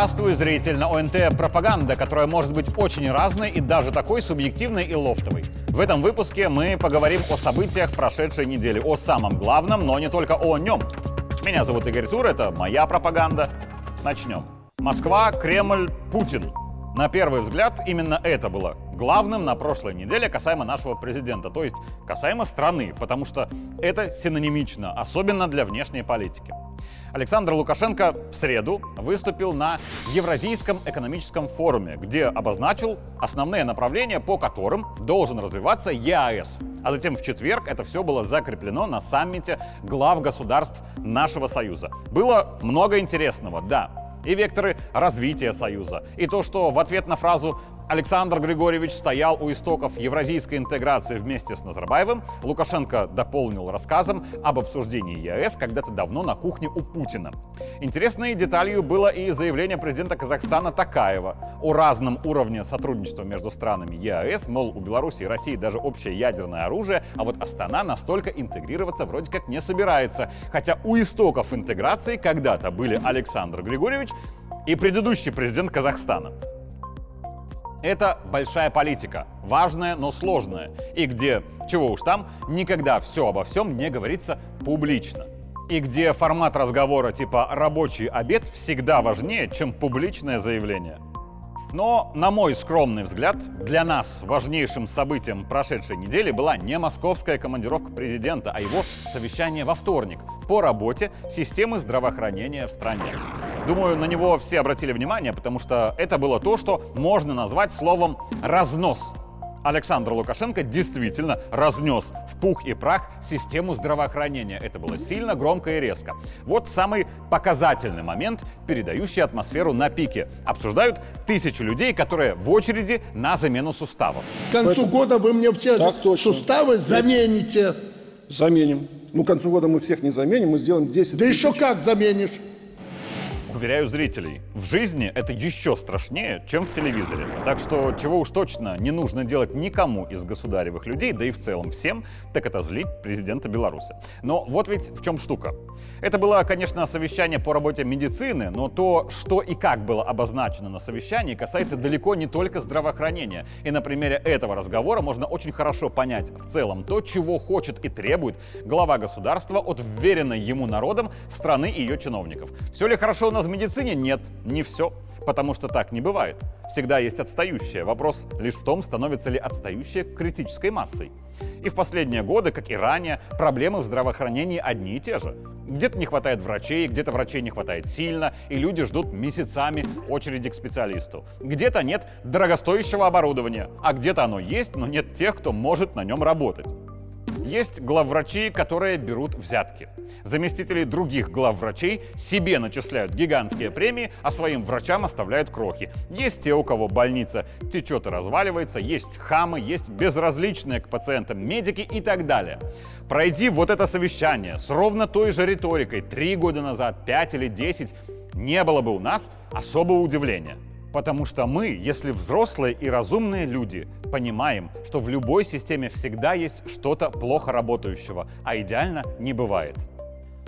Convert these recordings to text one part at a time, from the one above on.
Здравствуй, зритель! На ОНТ пропаганда, которая может быть очень разной и даже такой субъективной и лофтовой. В этом выпуске мы поговорим о событиях прошедшей недели, о самом главном, но не только о нем. Меня зовут Игорь Тур, это моя пропаганда. Начнем. Москва, Кремль, Путин. На первый взгляд, именно это было главным на прошлой неделе касаемо нашего президента, то есть касаемо страны, потому что это синонимично, особенно для внешней политики. Александр Лукашенко в среду выступил на Евразийском экономическом форуме, где обозначил основные направления, по которым должен развиваться ЕАЭС. А затем в четверг это все было закреплено на саммите глав государств нашего Союза. Было много интересного, да, и векторы развития Союза, и то, что в ответ на фразу Александр Григорьевич стоял у истоков евразийской интеграции вместе с Назарбаевым, Лукашенко дополнил рассказом об обсуждении ЕАЭС когда-то давно на кухне у Путина. Интересной деталью было и заявление президента Казахстана Такаева о разном уровне сотрудничества между странами ЕАЭС, мол, у Беларуси и России даже общее ядерное оружие, а вот Астана настолько интегрироваться вроде как не собирается. Хотя у истоков интеграции когда-то были Александр Григорьевич и предыдущий президент Казахстана. Это большая политика, важная, но сложная, и где, чего уж там, никогда все обо всем не говорится публично. И где формат разговора типа «рабочий обед» всегда важнее, чем публичное заявление – но, на мой скромный взгляд, для нас важнейшим событием прошедшей недели была не московская командировка президента, а его совещание во вторник по работе системы здравоохранения в стране. Думаю, на него все обратили внимание, потому что это было то, что можно назвать словом «разнос». Александр Лукашенко действительно разнес в пух и прах систему здравоохранения. Это было сильно, громко и резко. Вот самый показательный момент, передающий атмосферу на пике. Обсуждают тысячи людей, которые в очереди на замену суставов. К концу года вы мне все суставы замените. Заменим. Ну, к концу года мы всех не заменим, мы сделаем 10 Да еще как заменишь? Уверяю зрителей, в жизни это еще страшнее, чем в телевизоре. Так что чего уж точно не нужно делать никому из государевых людей, да и в целом всем, так это злить президента Беларуси. Но вот ведь в чем штука. Это было, конечно, совещание по работе медицины, но то, что и как было обозначено на совещании, касается далеко не только здравоохранения. И на примере этого разговора можно очень хорошо понять в целом то, чего хочет и требует глава государства от вверенной ему народом страны и ее чиновников. Все ли хорошо у нас в медицине? Нет, не все. Потому что так не бывает. Всегда есть отстающее. Вопрос лишь в том, становится ли отстающее критической массой. И в последние годы, как и ранее, проблемы в здравоохранении одни и те же. Где-то не хватает врачей, где-то врачей не хватает сильно, и люди ждут месяцами очереди к специалисту. Где-то нет дорогостоящего оборудования, а где-то оно есть, но нет тех, кто может на нем работать. Есть главврачи, которые берут взятки. Заместители других главврачей себе начисляют гигантские премии, а своим врачам оставляют крохи. Есть те, у кого больница течет и разваливается, есть хамы, есть безразличные к пациентам медики и так далее. Пройди вот это совещание с ровно той же риторикой три года назад, пять или десять, не было бы у нас особого удивления. Потому что мы, если взрослые и разумные люди, понимаем, что в любой системе всегда есть что-то плохо работающего, а идеально не бывает.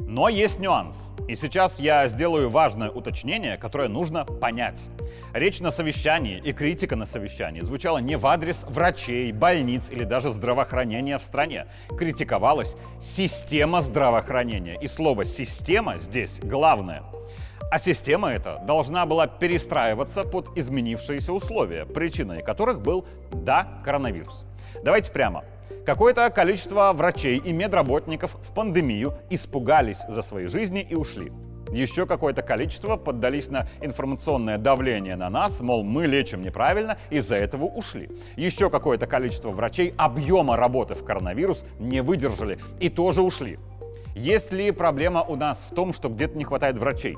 Но есть нюанс. И сейчас я сделаю важное уточнение, которое нужно понять. Речь на совещании и критика на совещании звучала не в адрес врачей, больниц или даже здравоохранения в стране. Критиковалась система здравоохранения. И слово «система» здесь главное – а система эта должна была перестраиваться под изменившиеся условия, причиной которых был, да, коронавирус. Давайте прямо. Какое-то количество врачей и медработников в пандемию испугались за свои жизни и ушли. Еще какое-то количество поддались на информационное давление на нас, мол, мы лечим неправильно, из-за этого ушли. Еще какое-то количество врачей объема работы в коронавирус не выдержали и тоже ушли. Есть ли проблема у нас в том, что где-то не хватает врачей?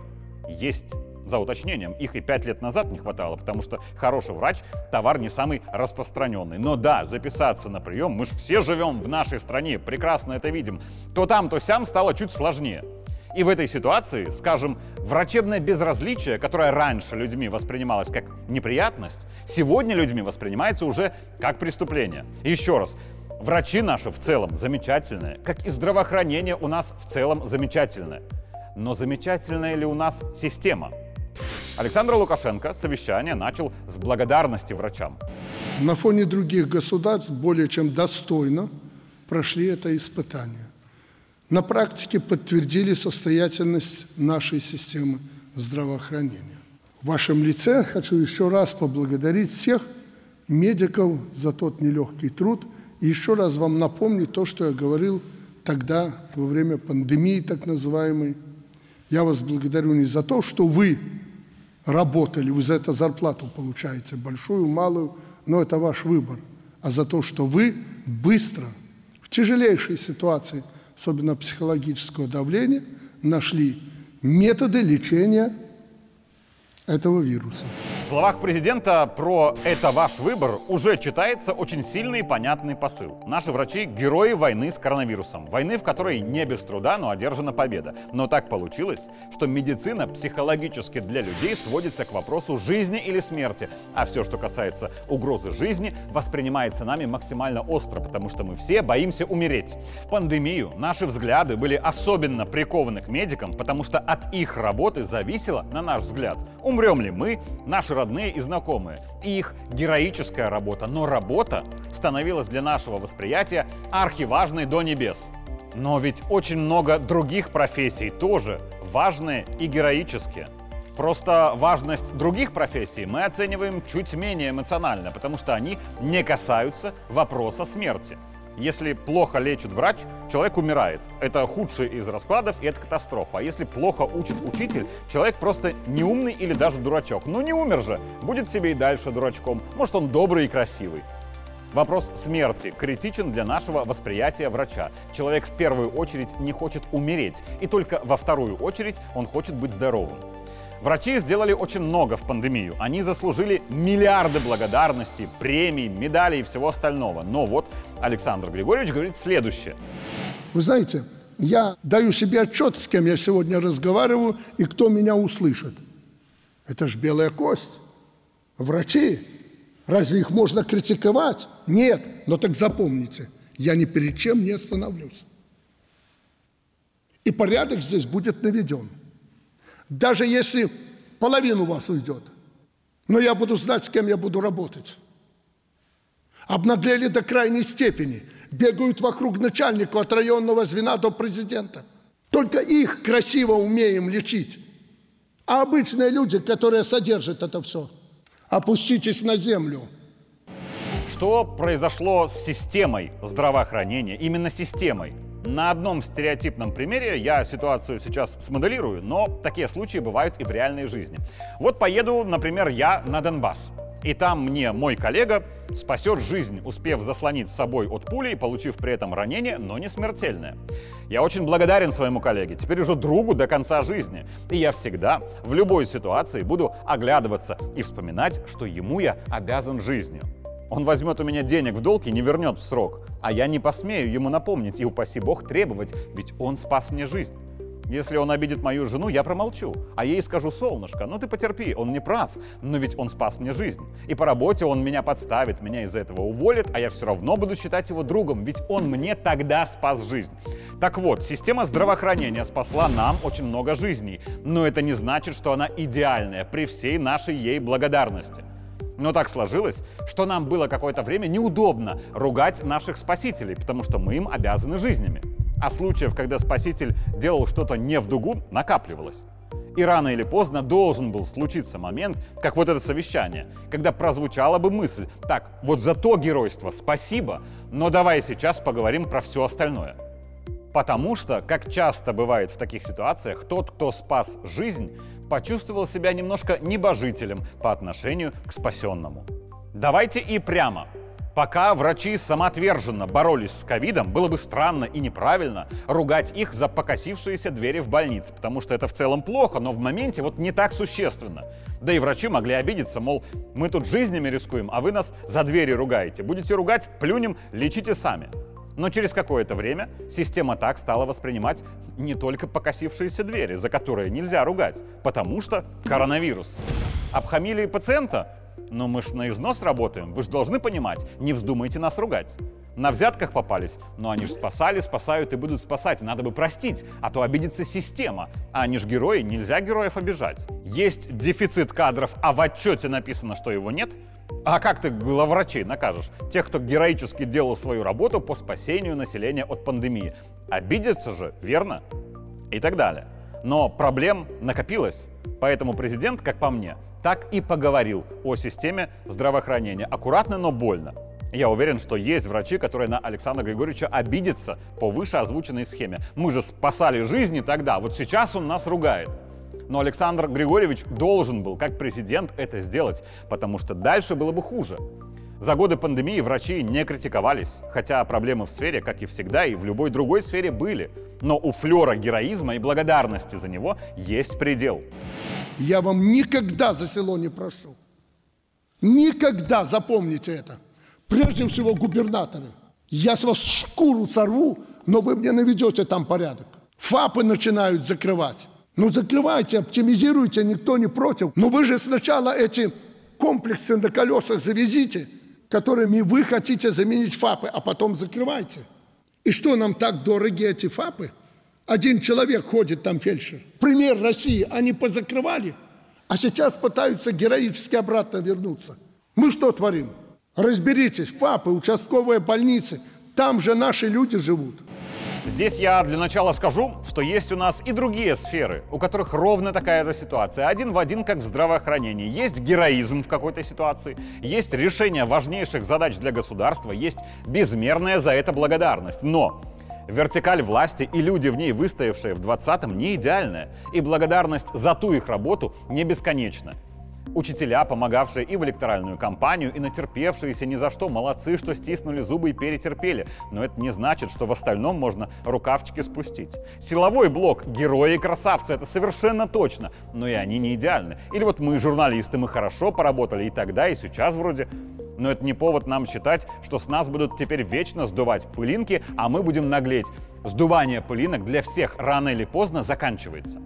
Есть. За уточнением, их и пять лет назад не хватало, потому что хороший врач – товар не самый распространенный. Но да, записаться на прием, мы же все живем в нашей стране, прекрасно это видим, то там, то сям стало чуть сложнее. И в этой ситуации, скажем, врачебное безразличие, которое раньше людьми воспринималось как неприятность, сегодня людьми воспринимается уже как преступление. еще раз, врачи наши в целом замечательные, как и здравоохранение у нас в целом замечательное. Но замечательная ли у нас система? Александр Лукашенко совещание начал с благодарности врачам. На фоне других государств более чем достойно прошли это испытание. На практике подтвердили состоятельность нашей системы здравоохранения. В вашем лице хочу еще раз поблагодарить всех медиков за тот нелегкий труд и еще раз вам напомнить то, что я говорил тогда, во время пандемии так называемой. Я вас благодарю не за то, что вы работали, вы за это зарплату получаете, большую, малую, но это ваш выбор, а за то, что вы быстро, в тяжелейшей ситуации, особенно психологического давления, нашли методы лечения этого вируса. В словах президента про «это ваш выбор» уже читается очень сильный и понятный посыл. Наши врачи – герои войны с коронавирусом. Войны, в которой не без труда, но одержана победа. Но так получилось, что медицина психологически для людей сводится к вопросу жизни или смерти. А все, что касается угрозы жизни, воспринимается нами максимально остро, потому что мы все боимся умереть. В пандемию наши взгляды были особенно прикованы к медикам, потому что от их работы зависело, на наш взгляд, Умрем ли мы, наши родные и знакомые? И их героическая работа, но работа становилась для нашего восприятия архиважной до небес. Но ведь очень много других профессий тоже важные и героические. Просто важность других профессий мы оцениваем чуть менее эмоционально, потому что они не касаются вопроса смерти. Если плохо лечит врач, человек умирает. Это худший из раскладов, и это катастрофа. А если плохо учит учитель, человек просто неумный или даже дурачок. Ну не умер же, будет себе и дальше дурачком. Может, он добрый и красивый. Вопрос смерти критичен для нашего восприятия врача. Человек в первую очередь не хочет умереть, и только во вторую очередь он хочет быть здоровым. Врачи сделали очень много в пандемию. Они заслужили миллиарды благодарностей, премий, медалей и всего остального. Но вот Александр Григорьевич говорит следующее. Вы знаете, я даю себе отчет, с кем я сегодня разговариваю и кто меня услышит. Это ж белая кость. Врачи. Разве их можно критиковать? Нет. Но так запомните, я ни перед чем не остановлюсь. И порядок здесь будет наведен. Даже если половину вас уйдет. Но я буду знать, с кем я буду работать. Обнаглели до крайней степени. Бегают вокруг начальника от районного звена до президента. Только их красиво умеем лечить. А обычные люди, которые содержат это все, опуститесь на землю. Что произошло с системой здравоохранения, именно системой? На одном стереотипном примере я ситуацию сейчас смоделирую, но такие случаи бывают и в реальной жизни. Вот поеду, например, я на Донбасс. И там мне мой коллега спасет жизнь, успев заслонить собой от пули и получив при этом ранение, но не смертельное. Я очень благодарен своему коллеге, теперь уже другу до конца жизни. И я всегда, в любой ситуации, буду оглядываться и вспоминать, что ему я обязан жизнью. Он возьмет у меня денег в долг и не вернет в срок. А я не посмею ему напомнить и, упаси бог, требовать, ведь он спас мне жизнь. Если он обидит мою жену, я промолчу. А ей скажу, солнышко, ну ты потерпи, он не прав, но ведь он спас мне жизнь. И по работе он меня подставит, меня из-за этого уволит, а я все равно буду считать его другом, ведь он мне тогда спас жизнь. Так вот, система здравоохранения спасла нам очень много жизней, но это не значит, что она идеальная при всей нашей ей благодарности. Но так сложилось, что нам было какое-то время неудобно ругать наших спасителей, потому что мы им обязаны жизнями. А случаев, когда спаситель делал что-то не в дугу, накапливалось. И рано или поздно должен был случиться момент, как вот это совещание, когда прозвучала бы мысль, так, вот за то геройство спасибо, но давай сейчас поговорим про все остальное. Потому что, как часто бывает в таких ситуациях, тот, кто спас жизнь, почувствовал себя немножко небожителем по отношению к спасенному. Давайте и прямо. Пока врачи самоотверженно боролись с ковидом, было бы странно и неправильно ругать их за покосившиеся двери в больнице, потому что это в целом плохо, но в моменте вот не так существенно. Да и врачи могли обидеться, мол, мы тут жизнями рискуем, а вы нас за двери ругаете. Будете ругать, плюнем, лечите сами. Но через какое-то время система так стала воспринимать не только покосившиеся двери, за которые нельзя ругать, потому что коронавирус. Обхамили пациента? Но мы ж на износ работаем, вы же должны понимать, не вздумайте нас ругать. На взятках попались, но они же спасали, спасают и будут спасать. Надо бы простить, а то обидится система. А они же герои, нельзя героев обижать. Есть дефицит кадров, а в отчете написано, что его нет. А как ты главврачей накажешь? Тех, кто героически делал свою работу по спасению населения от пандемии. Обидятся же, верно? И так далее. Но проблем накопилось. Поэтому президент, как по мне, так и поговорил о системе здравоохранения. Аккуратно, но больно. Я уверен, что есть врачи, которые на Александра Григорьевича обидятся по выше озвученной схеме. Мы же спасали жизни тогда, вот сейчас он нас ругает. Но Александр Григорьевич должен был, как президент, это сделать, потому что дальше было бы хуже. За годы пандемии врачи не критиковались, хотя проблемы в сфере, как и всегда, и в любой другой сфере были. Но у флера героизма и благодарности за него есть предел. Я вам никогда за село не прошу. Никогда, запомните это. Прежде всего губернаторы. Я с вас шкуру сорву, но вы мне наведете там порядок. ФАПы начинают закрывать. Ну закрывайте, оптимизируйте, никто не против. Но вы же сначала эти комплексы на колесах завезите – которыми вы хотите заменить ФАПы, а потом закрывайте. И что нам так дороги эти ФАПы? Один человек ходит там фельдшер. Пример России. Они позакрывали, а сейчас пытаются героически обратно вернуться. Мы что творим? Разберитесь, ФАПы, участковые больницы – там же наши люди живут. Здесь я для начала скажу, что есть у нас и другие сферы, у которых ровно такая же ситуация. Один в один, как в здравоохранении. Есть героизм в какой-то ситуации, есть решение важнейших задач для государства, есть безмерная за это благодарность. Но Вертикаль власти и люди в ней, выстоявшие в 20-м, не идеальная. И благодарность за ту их работу не бесконечна. Учителя, помогавшие и в электоральную кампанию, и натерпевшиеся ни за что, молодцы, что стиснули зубы и перетерпели. Но это не значит, что в остальном можно рукавчики спустить. Силовой блок, герои и красавцы, это совершенно точно. Но и они не идеальны. Или вот мы, журналисты, мы хорошо поработали и тогда, и сейчас вроде. Но это не повод нам считать, что с нас будут теперь вечно сдувать пылинки, а мы будем наглеть. Сдувание пылинок для всех рано или поздно заканчивается.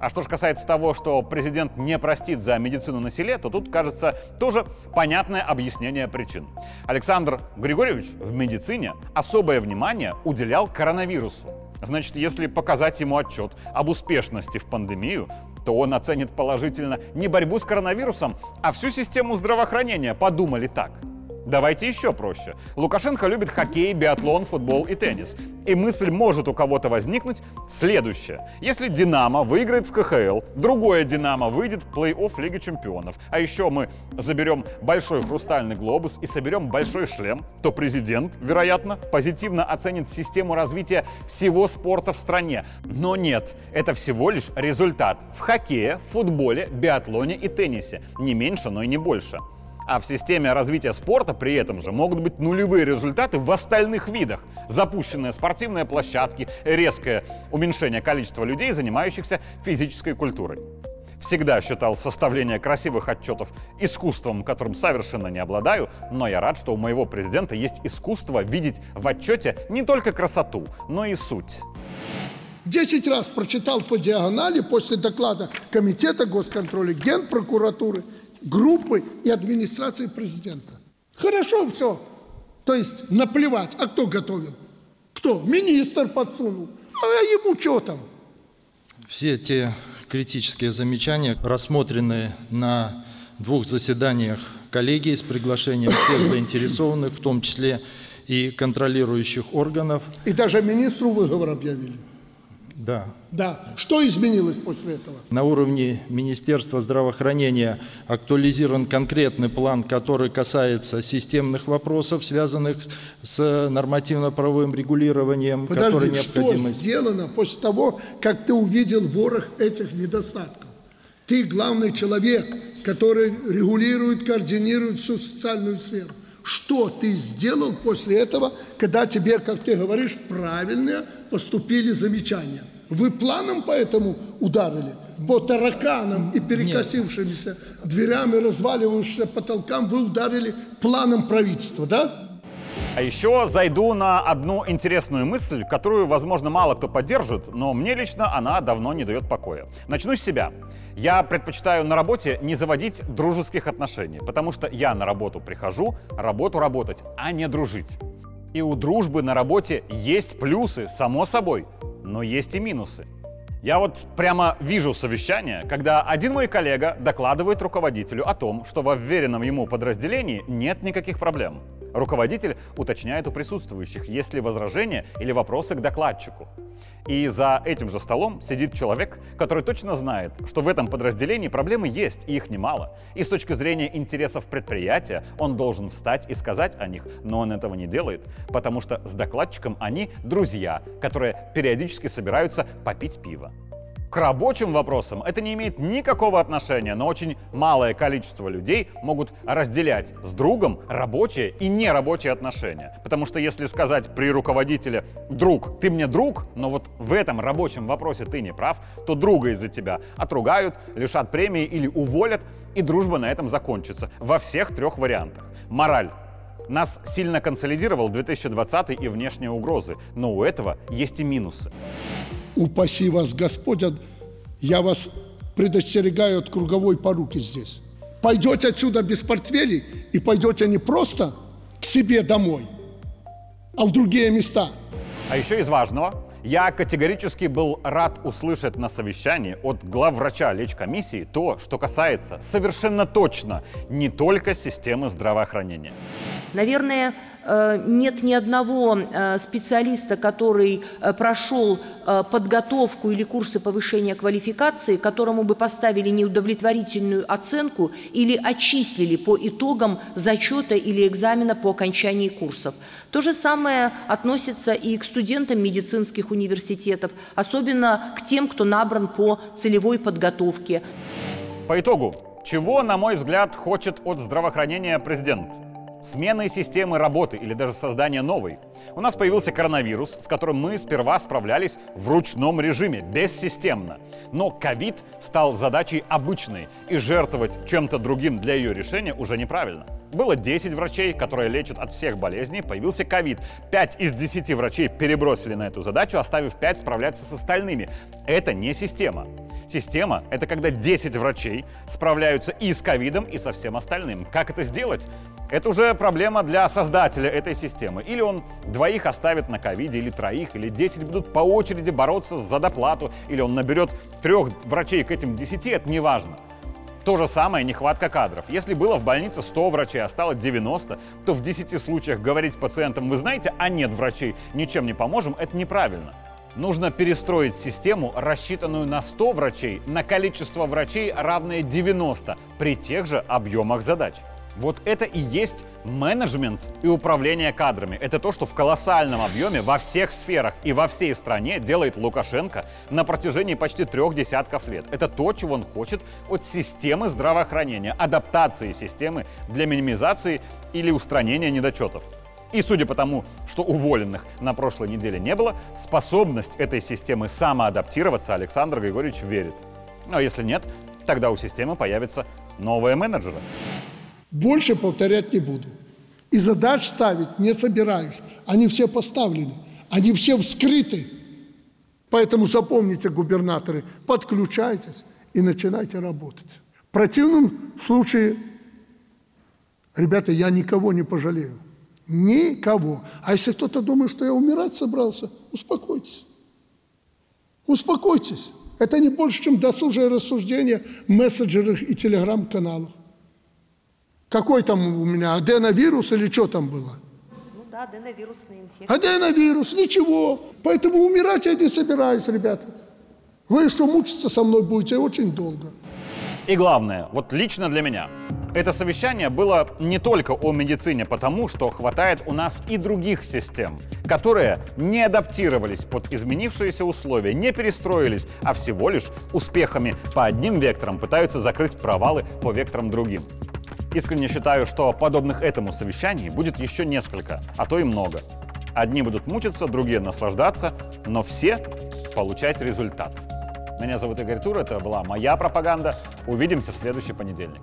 А что же касается того, что президент не простит за медицину на селе, то тут, кажется, тоже понятное объяснение причин. Александр Григорьевич в медицине особое внимание уделял коронавирусу. Значит, если показать ему отчет об успешности в пандемию, то он оценит положительно не борьбу с коронавирусом, а всю систему здравоохранения. Подумали так – Давайте еще проще. Лукашенко любит хоккей, биатлон, футбол и теннис. И мысль может у кого-то возникнуть следующая. Если «Динамо» выиграет в КХЛ, другое «Динамо» выйдет в плей-офф Лиги Чемпионов, а еще мы заберем большой хрустальный глобус и соберем большой шлем, то президент, вероятно, позитивно оценит систему развития всего спорта в стране. Но нет, это всего лишь результат в хоккее, футболе, биатлоне и теннисе. Не меньше, но и не больше а в системе развития спорта при этом же могут быть нулевые результаты в остальных видах. Запущенные спортивные площадки, резкое уменьшение количества людей, занимающихся физической культурой. Всегда считал составление красивых отчетов искусством, которым совершенно не обладаю, но я рад, что у моего президента есть искусство видеть в отчете не только красоту, но и суть. Десять раз прочитал по диагонали после доклада Комитета госконтроля, Генпрокуратуры группы и администрации президента. Хорошо все. То есть наплевать. А кто готовил? Кто? Министр подсунул. А ему что там? Все те критические замечания, рассмотренные на двух заседаниях коллегии с приглашением всех заинтересованных, в том числе и контролирующих органов. И даже министру выговор объявили. Да. Да. Что изменилось после этого? На уровне Министерства здравоохранения актуализирован конкретный план, который касается системных вопросов, связанных с нормативно-правовым регулированием, Подожди, который необходимо... что сделано после того, как ты увидел ворох этих недостатков? Ты главный человек, который регулирует, координирует всю социальную сферу. Что ты сделал после этого, когда тебе, как ты говоришь, правильные поступили замечания? Вы планом поэтому ударили? По тараканам и перекосившимися дверям и разваливающимся потолкам вы ударили планом правительства, да? А еще зайду на одну интересную мысль, которую, возможно, мало кто поддержит, но мне лично она давно не дает покоя. Начну с себя. Я предпочитаю на работе не заводить дружеских отношений, потому что я на работу прихожу, работу работать, а не дружить. И у дружбы на работе есть плюсы, само собой, но есть и минусы. Я вот прямо вижу совещание, когда один мой коллега докладывает руководителю о том, что во вверенном ему подразделении нет никаких проблем. Руководитель уточняет у присутствующих, есть ли возражения или вопросы к докладчику. И за этим же столом сидит человек, который точно знает, что в этом подразделении проблемы есть, и их немало. И с точки зрения интересов предприятия он должен встать и сказать о них, но он этого не делает, потому что с докладчиком они друзья, которые периодически собираются попить пиво. К рабочим вопросам это не имеет никакого отношения, но очень малое количество людей могут разделять с другом рабочие и нерабочие отношения. Потому что если сказать при руководителе «друг, ты мне друг, но вот в этом рабочем вопросе ты не прав», то друга из-за тебя отругают, лишат премии или уволят, и дружба на этом закончится во всех трех вариантах. Мораль. Нас сильно консолидировал 2020 и внешние угрозы, но у этого есть и минусы упаси вас Господь, я вас предостерегаю от круговой поруки здесь. Пойдете отсюда без портфелей и пойдете не просто к себе домой, а в другие места. А еще из важного, я категорически был рад услышать на совещании от главврача лечкомиссии то, что касается совершенно точно не только системы здравоохранения. Наверное, нет ни одного э, специалиста, который э, прошел подготовку или курсы повышения квалификации, которому бы поставили неудовлетворительную оценку или отчислили по итогам зачета или экзамена по окончании курсов. То же самое относится и к студентам медицинских университетов, особенно к тем, кто набран по целевой подготовке. По итогу, чего, на мой взгляд, хочет от здравоохранения президент? Смены системы работы или даже создания новой. У нас появился коронавирус, с которым мы сперва справлялись в ручном режиме, бессистемно. Но ковид стал задачей обычной, и жертвовать чем-то другим для ее решения уже неправильно. Было 10 врачей, которые лечат от всех болезней, появился ковид. 5 из 10 врачей перебросили на эту задачу, оставив 5 справляться с остальными. Это не система. Система — это когда 10 врачей справляются и с ковидом, и со всем остальным. Как это сделать? Это уже проблема для создателя этой системы. Или он двоих оставит на ковиде, или троих, или 10 будут по очереди бороться за доплату, или он наберет трех врачей к этим 10, это не важно. То же самое нехватка кадров. Если было в больнице 100 врачей, а стало 90, то в 10 случаях говорить пациентам, вы знаете, а нет врачей, ничем не поможем, это неправильно. Нужно перестроить систему, рассчитанную на 100 врачей, на количество врачей, равное 90 при тех же объемах задач. Вот это и есть менеджмент и управление кадрами. Это то, что в колоссальном объеме во всех сферах и во всей стране делает Лукашенко на протяжении почти трех десятков лет. Это то, чего он хочет от системы здравоохранения, адаптации системы для минимизации или устранения недочетов. И судя по тому, что уволенных на прошлой неделе не было, способность этой системы самоадаптироваться Александр Григорьевич верит. Но если нет, тогда у системы появятся новые менеджеры. Больше повторять не буду. И задач ставить не собираюсь. Они все поставлены. Они все вскрыты. Поэтому запомните, губернаторы, подключайтесь и начинайте работать. В противном случае, ребята, я никого не пожалею. Никого. А если кто-то думает, что я умирать собрался, успокойтесь. Успокойтесь. Это не больше, чем досужее рассуждение в мессенджерах и телеграм-каналах. Какой там у меня, аденовирус или что там было? Ну да, аденовирусная инфекция. Аденовирус, ничего. Поэтому умирать я не собираюсь, ребята. Вы еще мучиться со мной будете очень долго. И главное, вот лично для меня, это совещание было не только о медицине, потому что хватает у нас и других систем, которые не адаптировались под изменившиеся условия, не перестроились, а всего лишь успехами по одним векторам пытаются закрыть провалы по векторам другим. Искренне считаю, что подобных этому совещаний будет еще несколько, а то и много. Одни будут мучиться, другие наслаждаться, но все получать результат. Меня зовут Игорь Тур, это была моя пропаганда. Увидимся в следующий понедельник.